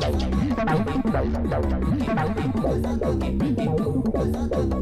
Thank you.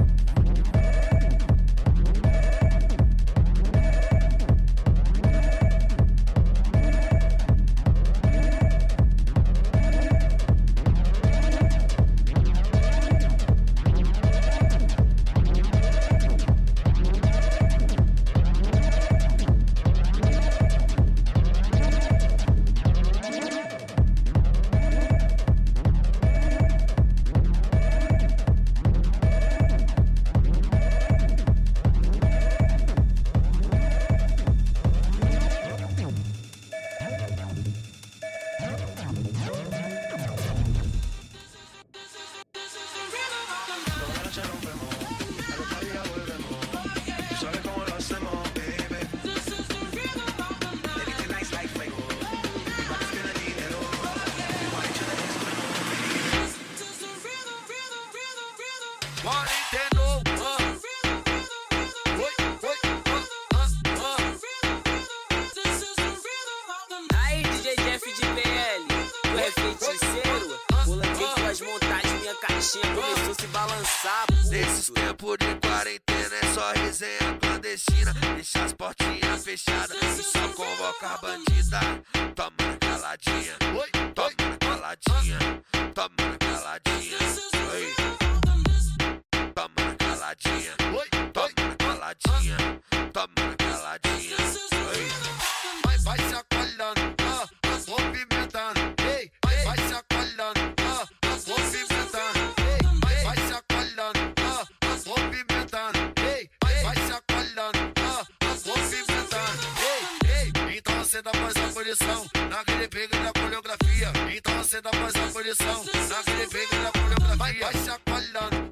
Böyle beynine koyup da başak ballan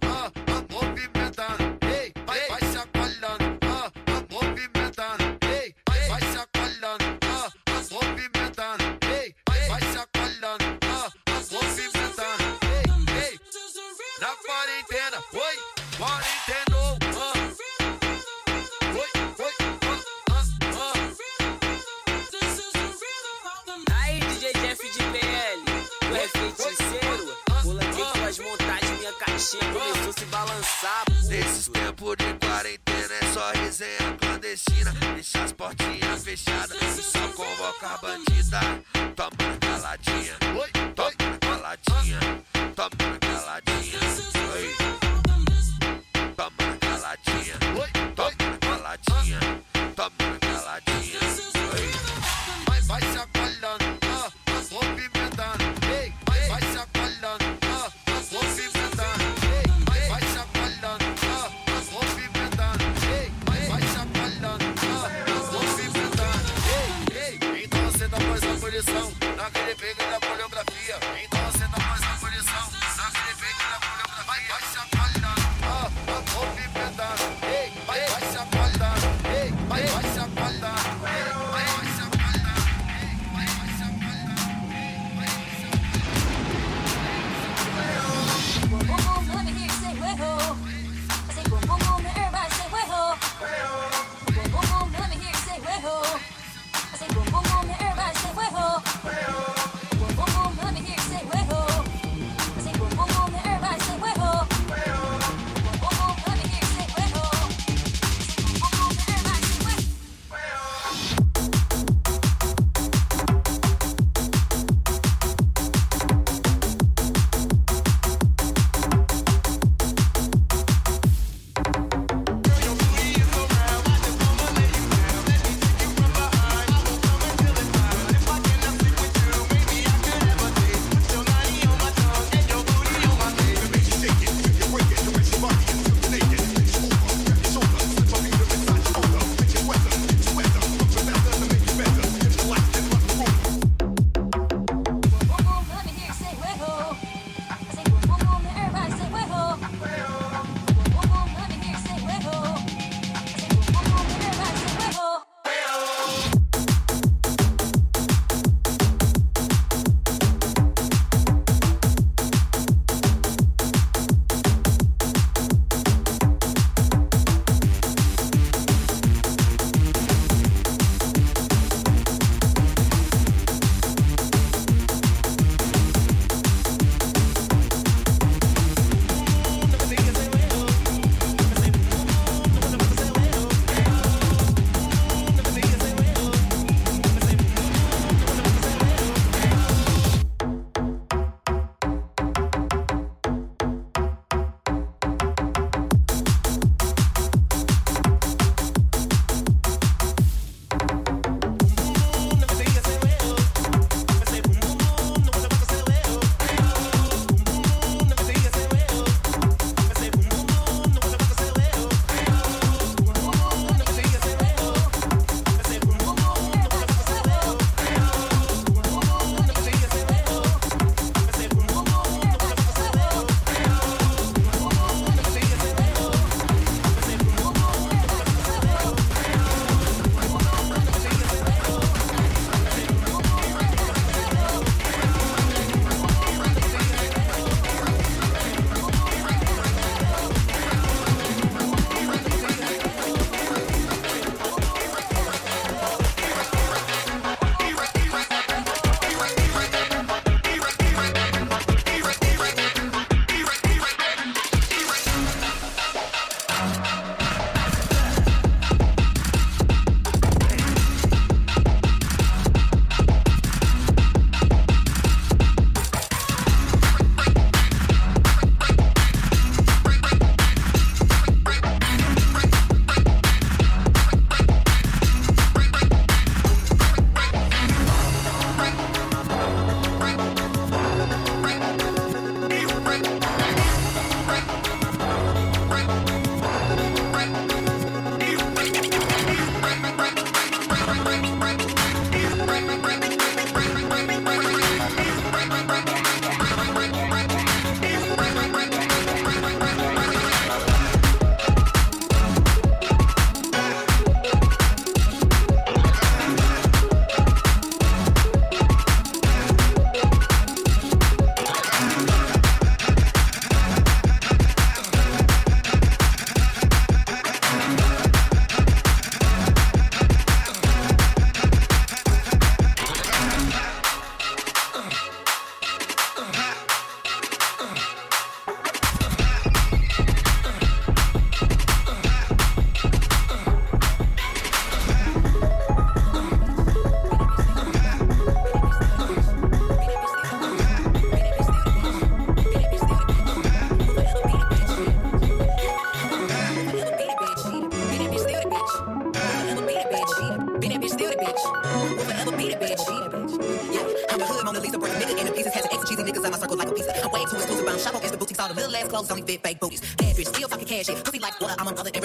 clothes only fit fake booties. Bad bitch, still fucking cash It, Pussy like water, I'm a mother.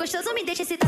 gostoso, me deixa esse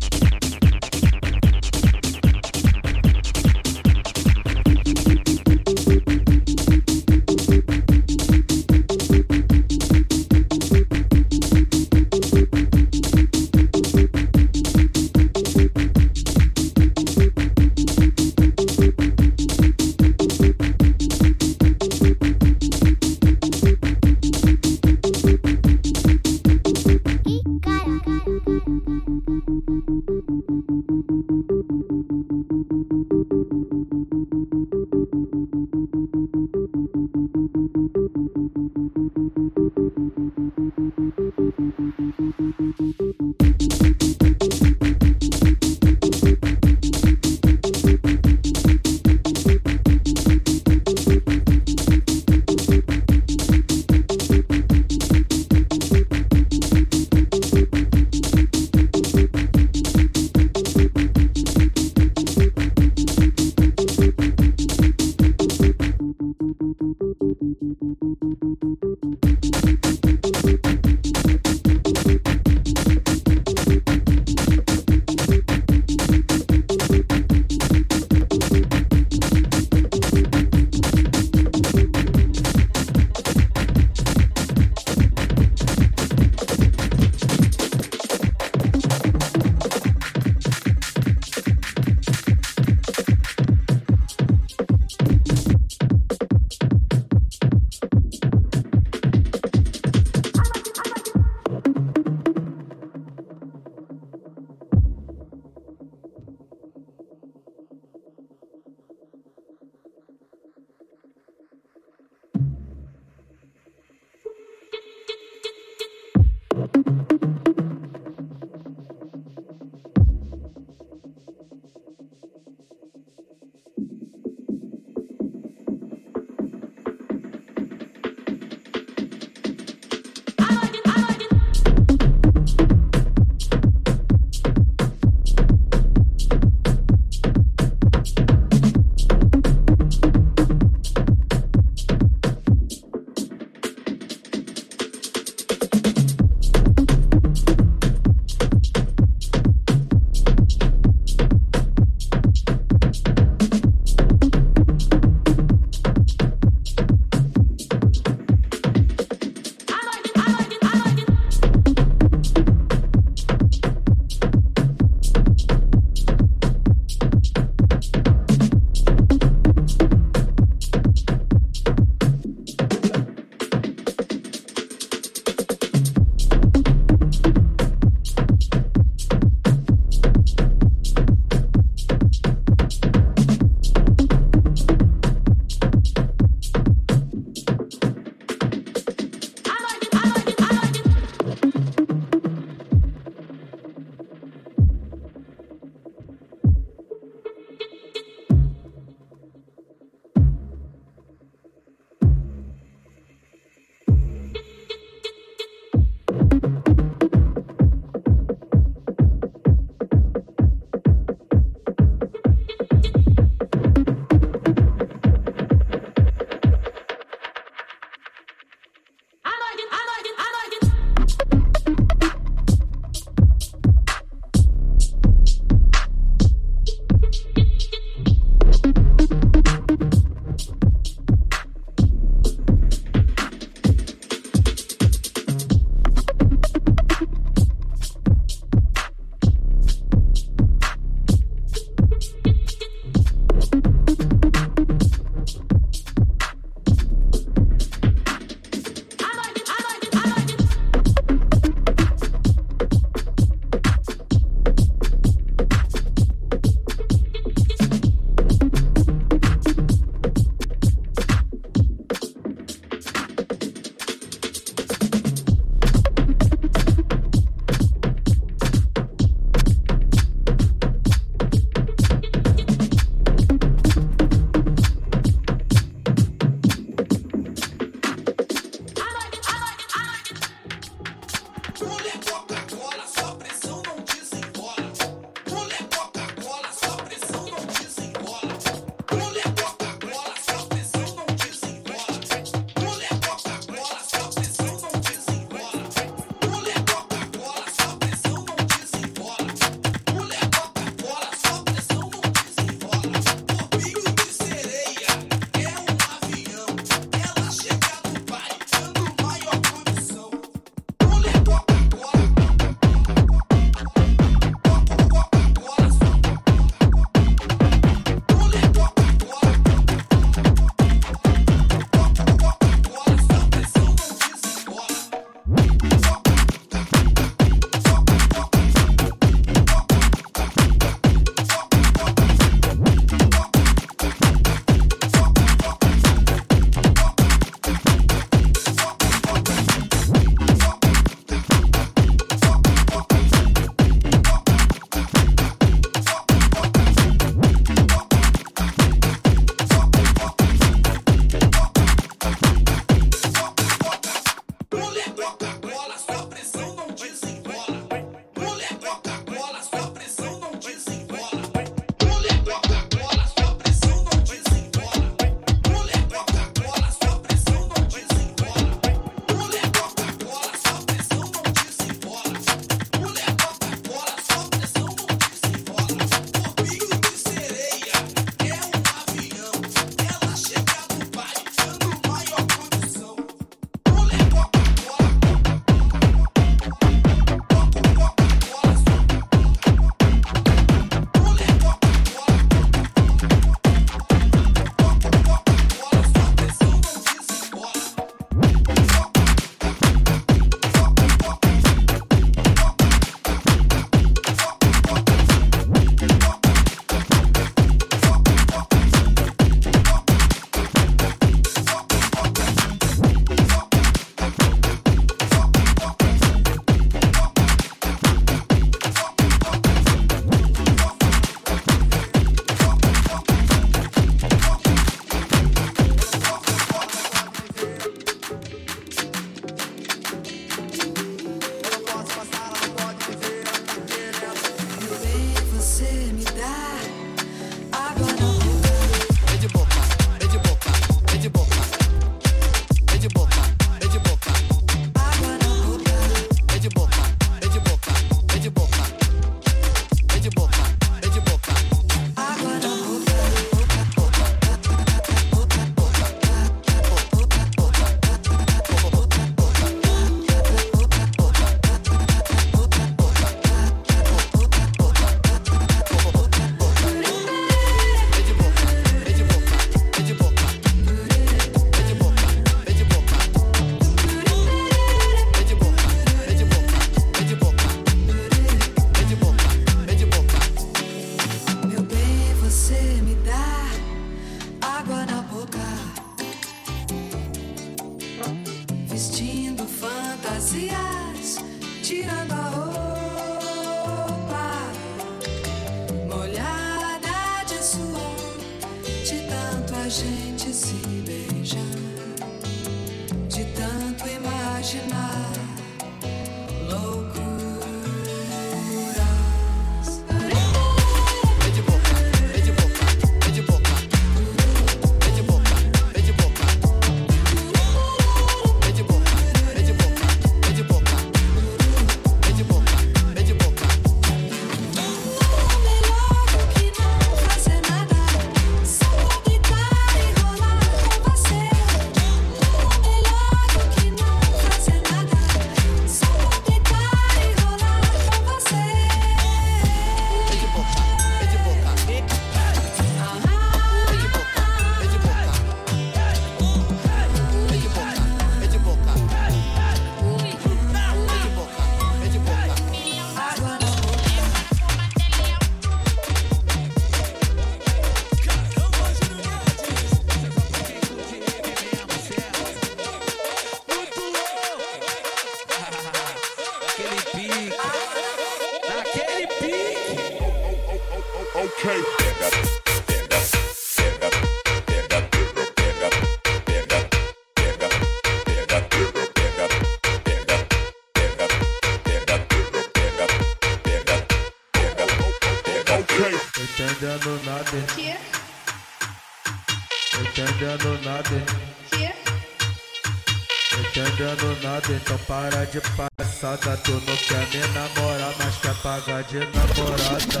para de palhaçada. Tu não quer me namorar, mas quer pagar de namorada.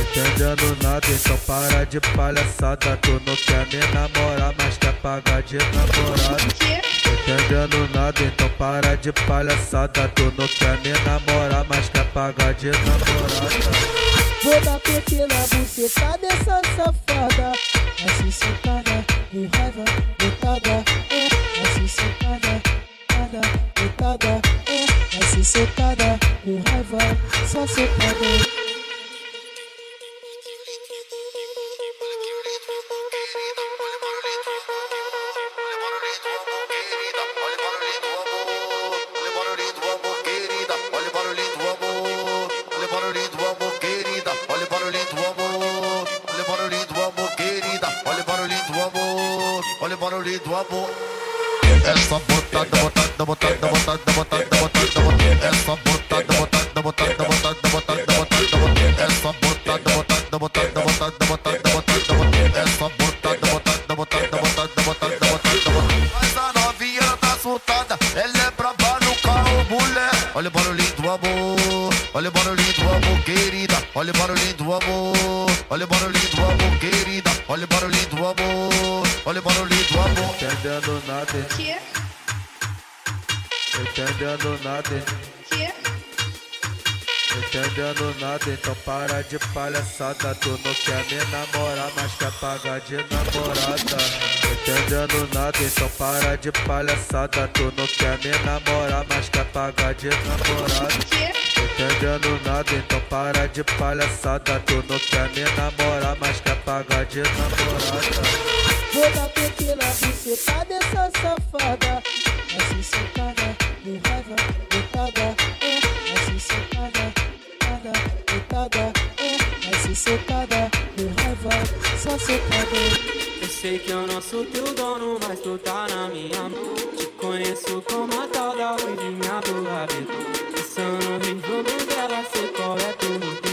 Entendendo nada, então para de palhaçada. Tu não quer me namorar, mas quer pagar de namorada. Entendendo nada, então para de palhaçada. Tu não quer me namorar, mas quer pagar de namorada. Vou dar PT na buceta dessa safada Assim socada, com raiva, botada É, assim socada, sepada, com raiva, só sepada. Barulhinho do amor, querida. Olha o barulhinho do amor, olha o barulhinho do amor. Entendendo nada. Entendendo nada. Entendendo nada, então para de palhaçada. Tu não quer me namorar, mas quer pagar de namorada. Entendendo nada, então para de palhaçada. Tu não quer me namorar, mas quer pagar de namorada. Entendendo nada, então para de palhaçada. Tu não quer me namorar, mas quer pagar de namorada. Vou dar PT na buceta dessa safada Assim socada, com raiva, botada É, assim cada, botada É, assim socada, com raiva, só socada Eu sei que eu não sou teu dono, mas tu tá na minha mão. Te conheço como a tal da ruivinha do rabetão. Pensando no jogo dela, sei qual é tua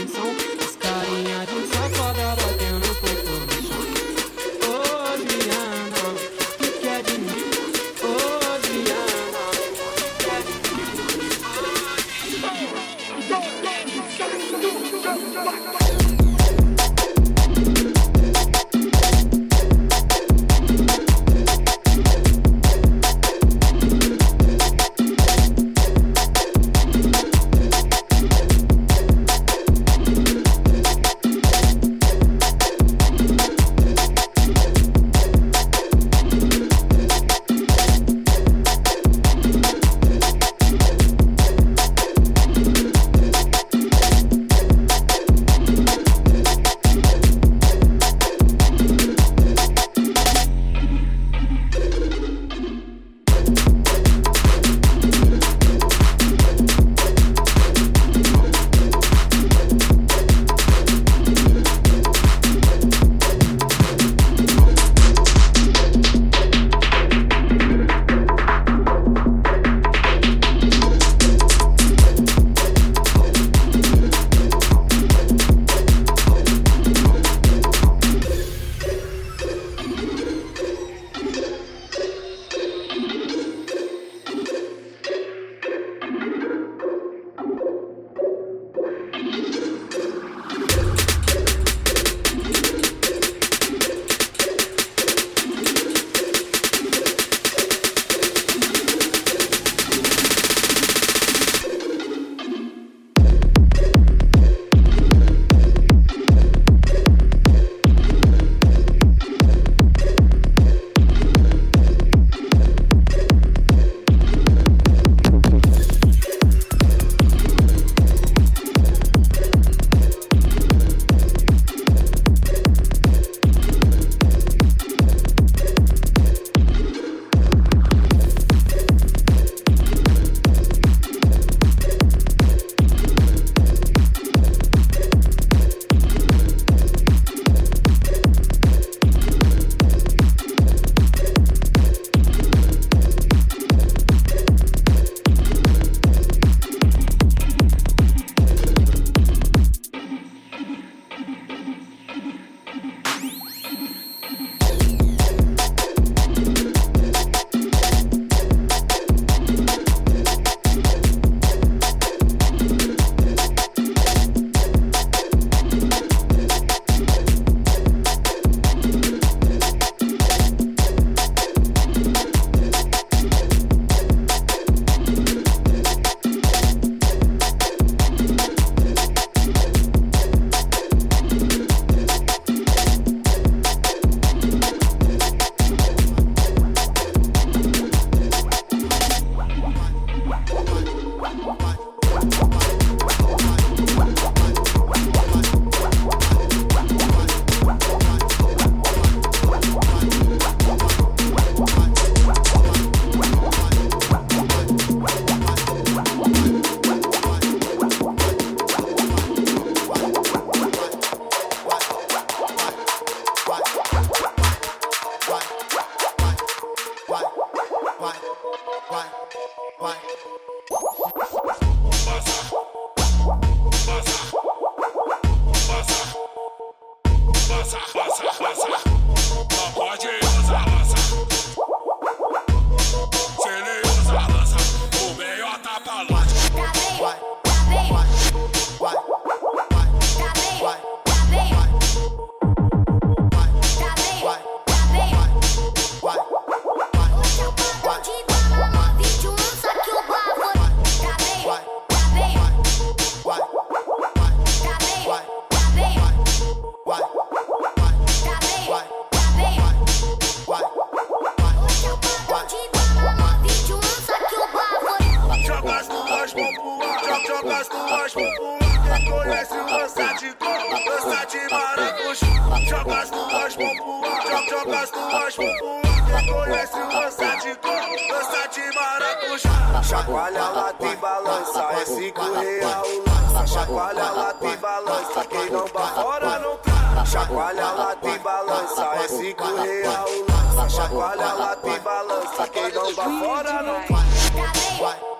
Cinco real, chacoalha, lata e balança. Quem não vai fora não vai.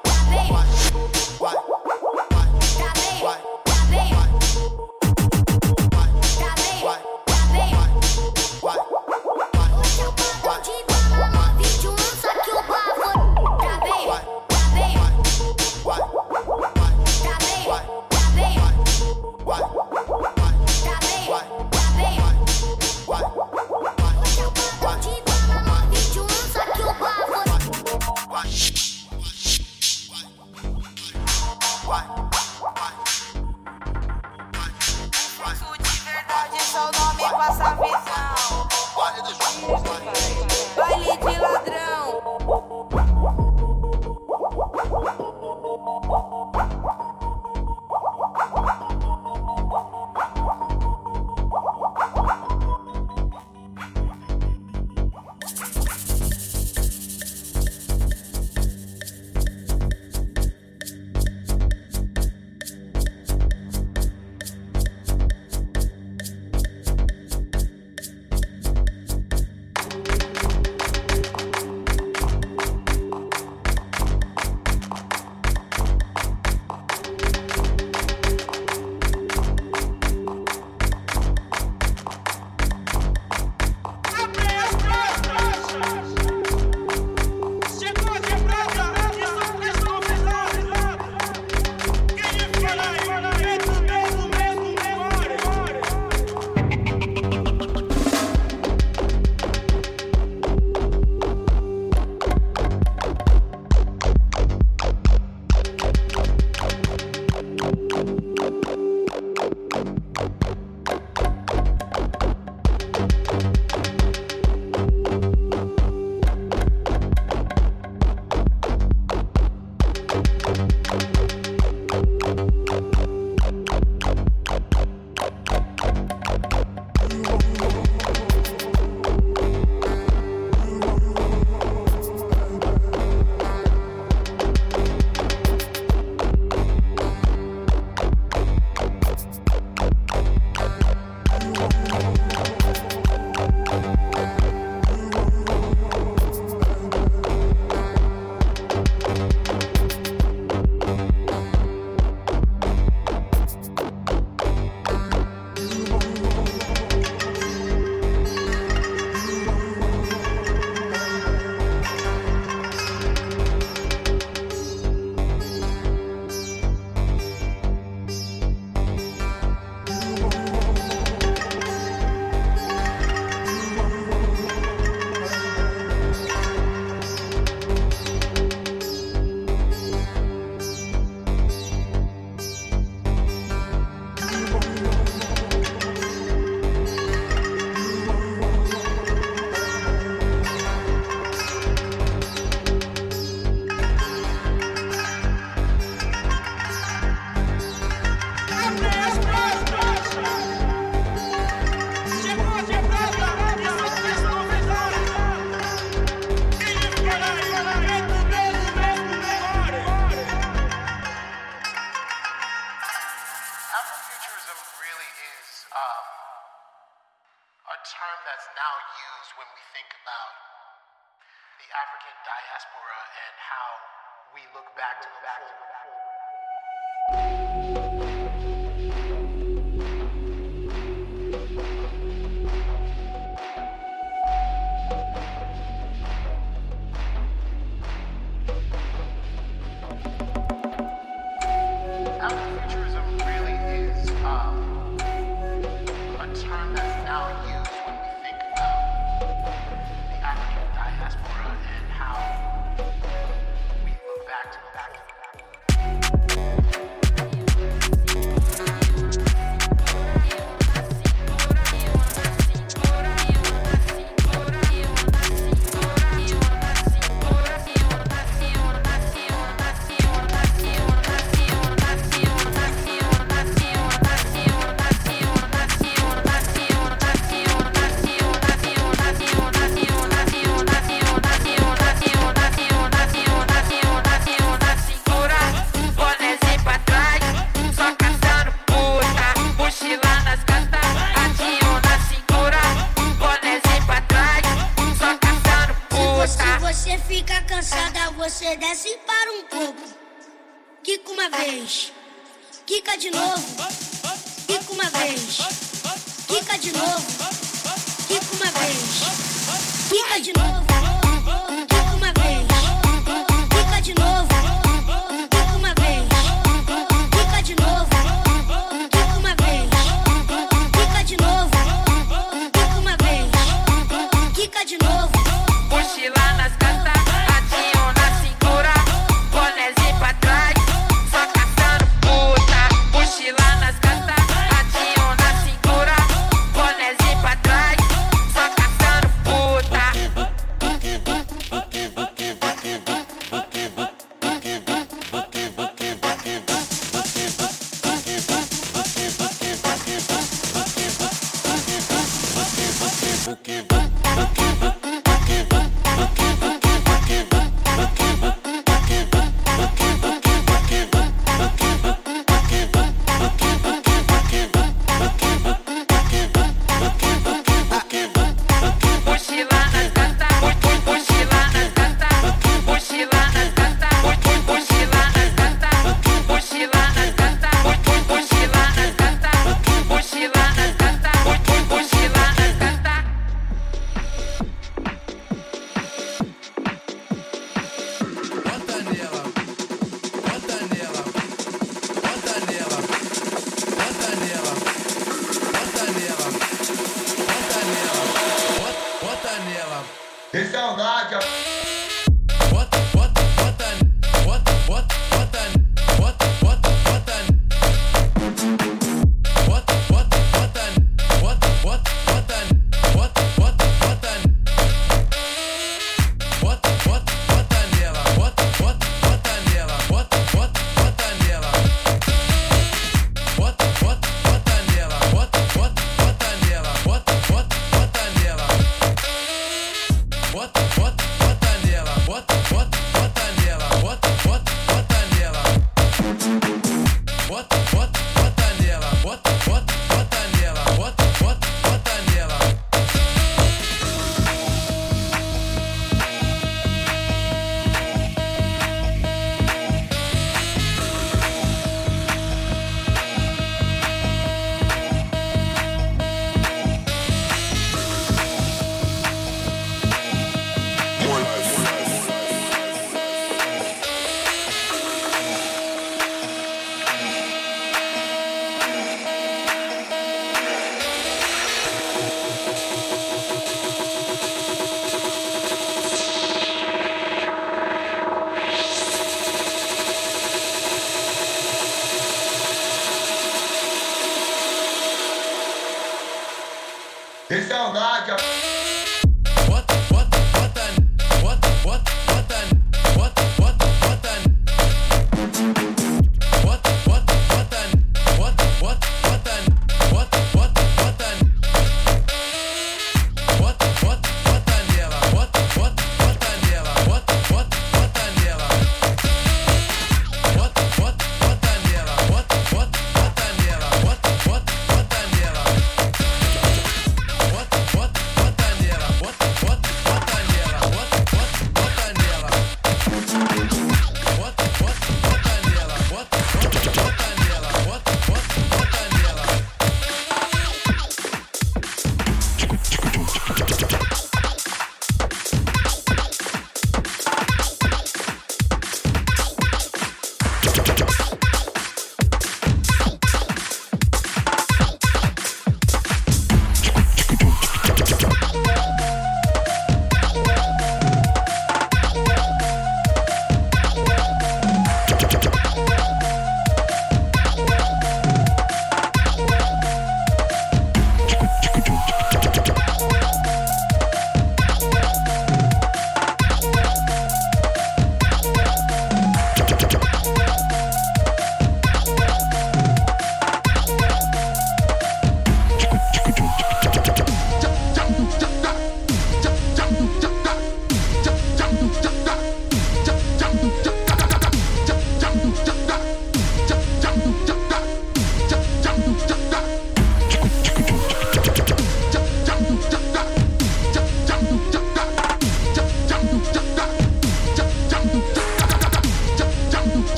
back to the back.